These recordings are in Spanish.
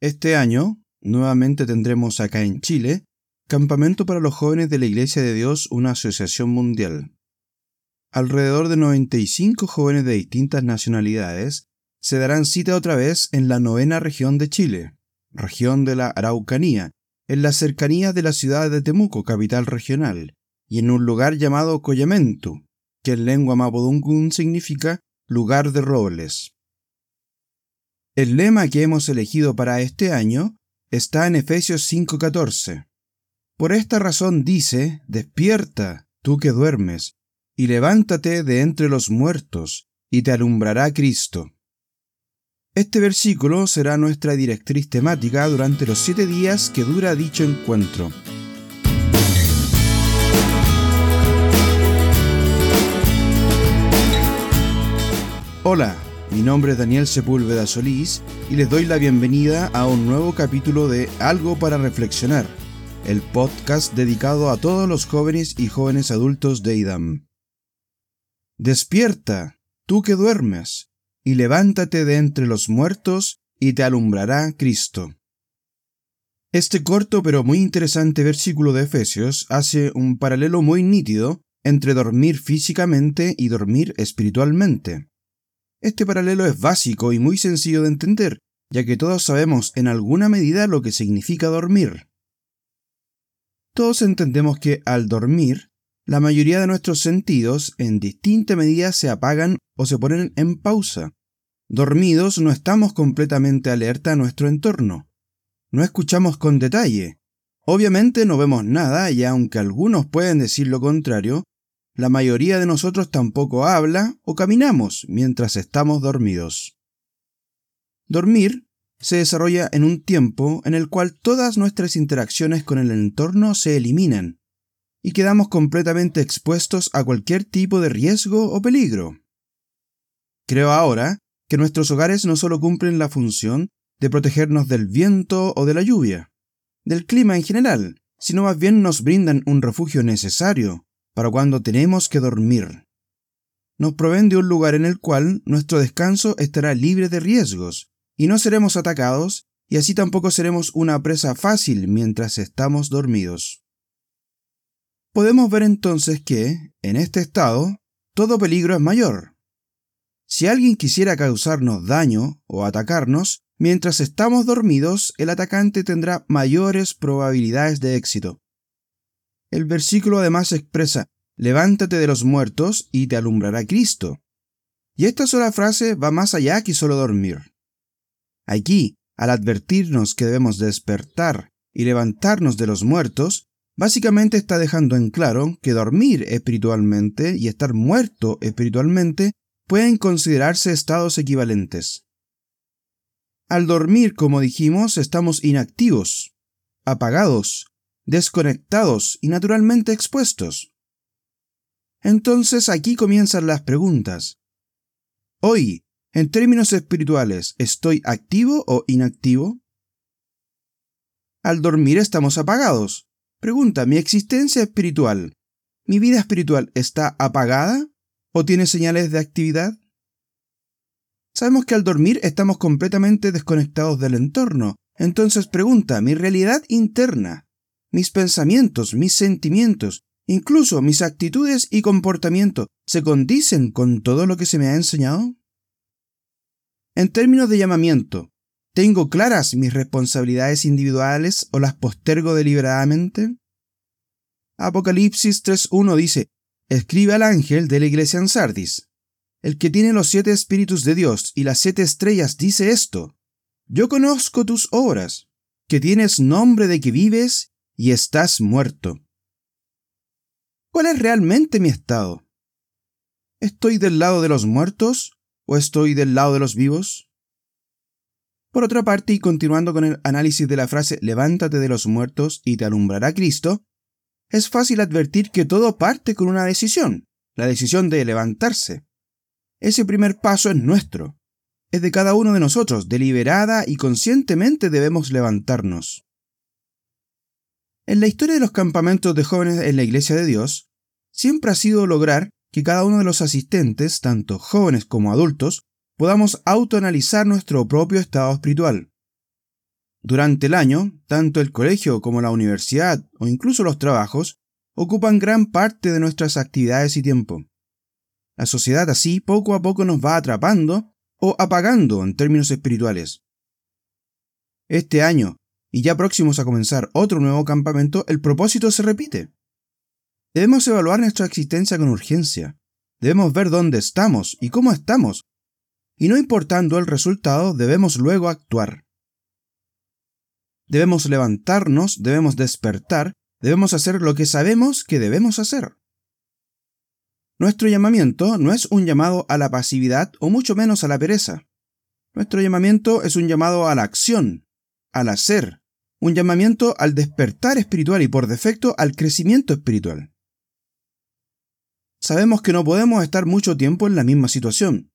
Este año, nuevamente tendremos acá en Chile, Campamento para los Jóvenes de la Iglesia de Dios, una asociación mundial. Alrededor de 95 jóvenes de distintas nacionalidades se darán cita otra vez en la novena región de Chile, región de la Araucanía, en las cercanías de la ciudad de Temuco, capital regional, y en un lugar llamado Coyamentu, que en lengua mapudungun significa lugar de robles. El lema que hemos elegido para este año está en Efesios 5:14. Por esta razón dice, despierta, tú que duermes, y levántate de entre los muertos, y te alumbrará Cristo. Este versículo será nuestra directriz temática durante los siete días que dura dicho encuentro. Hola, mi nombre es Daniel Sepúlveda Solís y les doy la bienvenida a un nuevo capítulo de Algo para Reflexionar, el podcast dedicado a todos los jóvenes y jóvenes adultos de IDAM. Despierta, tú que duermes, y levántate de entre los muertos, y te alumbrará Cristo. Este corto pero muy interesante versículo de Efesios hace un paralelo muy nítido entre dormir físicamente y dormir espiritualmente. Este paralelo es básico y muy sencillo de entender, ya que todos sabemos en alguna medida lo que significa dormir. Todos entendemos que al dormir, la mayoría de nuestros sentidos en distinta medida se apagan o se ponen en pausa. Dormidos no estamos completamente alerta a nuestro entorno. No escuchamos con detalle. Obviamente no vemos nada y aunque algunos pueden decir lo contrario, la mayoría de nosotros tampoco habla o caminamos mientras estamos dormidos. Dormir se desarrolla en un tiempo en el cual todas nuestras interacciones con el entorno se eliminan y quedamos completamente expuestos a cualquier tipo de riesgo o peligro. Creo ahora que nuestros hogares no solo cumplen la función de protegernos del viento o de la lluvia, del clima en general, sino más bien nos brindan un refugio necesario para cuando tenemos que dormir. Nos proveen de un lugar en el cual nuestro descanso estará libre de riesgos y no seremos atacados y así tampoco seremos una presa fácil mientras estamos dormidos. Podemos ver entonces que, en este estado, todo peligro es mayor. Si alguien quisiera causarnos daño o atacarnos, mientras estamos dormidos, el atacante tendrá mayores probabilidades de éxito. El versículo además expresa, levántate de los muertos y te alumbrará Cristo. Y esta sola frase va más allá que solo dormir. Aquí, al advertirnos que debemos despertar y levantarnos de los muertos, básicamente está dejando en claro que dormir espiritualmente y estar muerto espiritualmente pueden considerarse estados equivalentes. Al dormir, como dijimos, estamos inactivos, apagados, desconectados y naturalmente expuestos. Entonces aquí comienzan las preguntas. Hoy, en términos espirituales, ¿estoy activo o inactivo? Al dormir estamos apagados. Pregunta, ¿mi existencia espiritual, mi vida espiritual está apagada o tiene señales de actividad? Sabemos que al dormir estamos completamente desconectados del entorno. Entonces pregunta, ¿mi realidad interna mis pensamientos, mis sentimientos, incluso mis actitudes y comportamiento se condicen con todo lo que se me ha enseñado? En términos de llamamiento, ¿tengo claras mis responsabilidades individuales o las postergo deliberadamente? Apocalipsis 3.1 dice, Escribe al ángel de la iglesia en Sardis. El que tiene los siete espíritus de Dios y las siete estrellas dice esto. Yo conozco tus obras, que tienes nombre de que vives y estás muerto. ¿Cuál es realmente mi estado? ¿Estoy del lado de los muertos o estoy del lado de los vivos? Por otra parte, y continuando con el análisis de la frase levántate de los muertos y te alumbrará Cristo, es fácil advertir que todo parte con una decisión, la decisión de levantarse. Ese primer paso es nuestro, es de cada uno de nosotros, deliberada y conscientemente debemos levantarnos. En la historia de los campamentos de jóvenes en la Iglesia de Dios, siempre ha sido lograr que cada uno de los asistentes, tanto jóvenes como adultos, podamos autoanalizar nuestro propio estado espiritual. Durante el año, tanto el colegio como la universidad o incluso los trabajos ocupan gran parte de nuestras actividades y tiempo. La sociedad así poco a poco nos va atrapando o apagando en términos espirituales. Este año, y ya próximos a comenzar otro nuevo campamento, el propósito se repite. Debemos evaluar nuestra existencia con urgencia. Debemos ver dónde estamos y cómo estamos. Y no importando el resultado, debemos luego actuar. Debemos levantarnos, debemos despertar, debemos hacer lo que sabemos que debemos hacer. Nuestro llamamiento no es un llamado a la pasividad o mucho menos a la pereza. Nuestro llamamiento es un llamado a la acción, al hacer, un llamamiento al despertar espiritual y por defecto al crecimiento espiritual. Sabemos que no podemos estar mucho tiempo en la misma situación.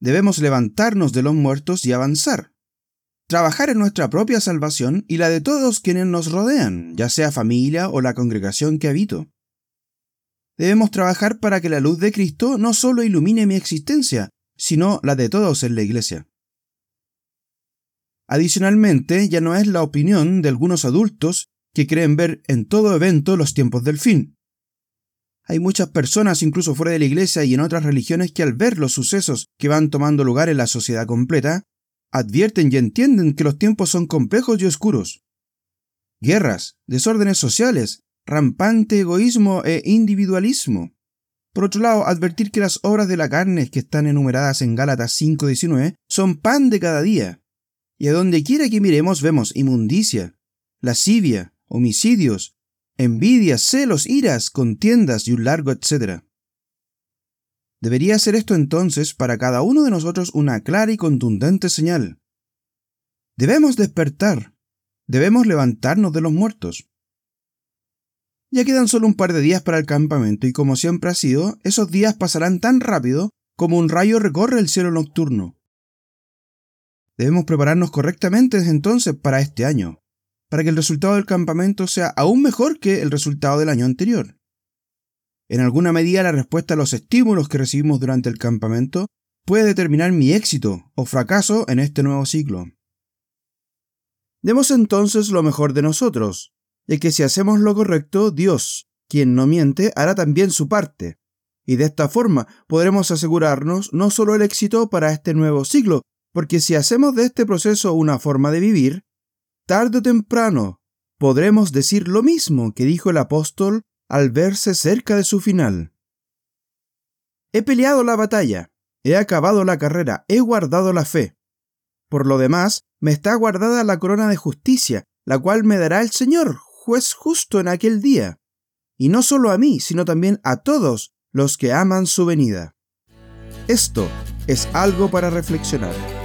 Debemos levantarnos de los muertos y avanzar. Trabajar en nuestra propia salvación y la de todos quienes nos rodean, ya sea familia o la congregación que habito. Debemos trabajar para que la luz de Cristo no solo ilumine mi existencia, sino la de todos en la iglesia. Adicionalmente, ya no es la opinión de algunos adultos que creen ver en todo evento los tiempos del fin. Hay muchas personas, incluso fuera de la iglesia y en otras religiones, que al ver los sucesos que van tomando lugar en la sociedad completa, advierten y entienden que los tiempos son complejos y oscuros. Guerras, desórdenes sociales, rampante egoísmo e individualismo. Por otro lado, advertir que las obras de la carne que están enumeradas en Gálatas 5:19 son pan de cada día. Y a donde quiera que miremos vemos inmundicia, lascivia, homicidios, envidias, celos, iras, contiendas y un largo etcétera. Debería ser esto entonces para cada uno de nosotros una clara y contundente señal. Debemos despertar, debemos levantarnos de los muertos. Ya quedan solo un par de días para el campamento y como siempre ha sido, esos días pasarán tan rápido como un rayo recorre el cielo nocturno. Debemos prepararnos correctamente desde entonces para este año, para que el resultado del campamento sea aún mejor que el resultado del año anterior. En alguna medida la respuesta a los estímulos que recibimos durante el campamento puede determinar mi éxito o fracaso en este nuevo ciclo. Demos entonces lo mejor de nosotros, de que si hacemos lo correcto, Dios, quien no miente, hará también su parte. Y de esta forma podremos asegurarnos no solo el éxito para este nuevo siglo, porque si hacemos de este proceso una forma de vivir, tarde o temprano podremos decir lo mismo que dijo el apóstol al verse cerca de su final. He peleado la batalla, he acabado la carrera, he guardado la fe. Por lo demás, me está guardada la corona de justicia, la cual me dará el Señor, juez justo en aquel día, y no solo a mí, sino también a todos los que aman su venida. Esto es algo para reflexionar.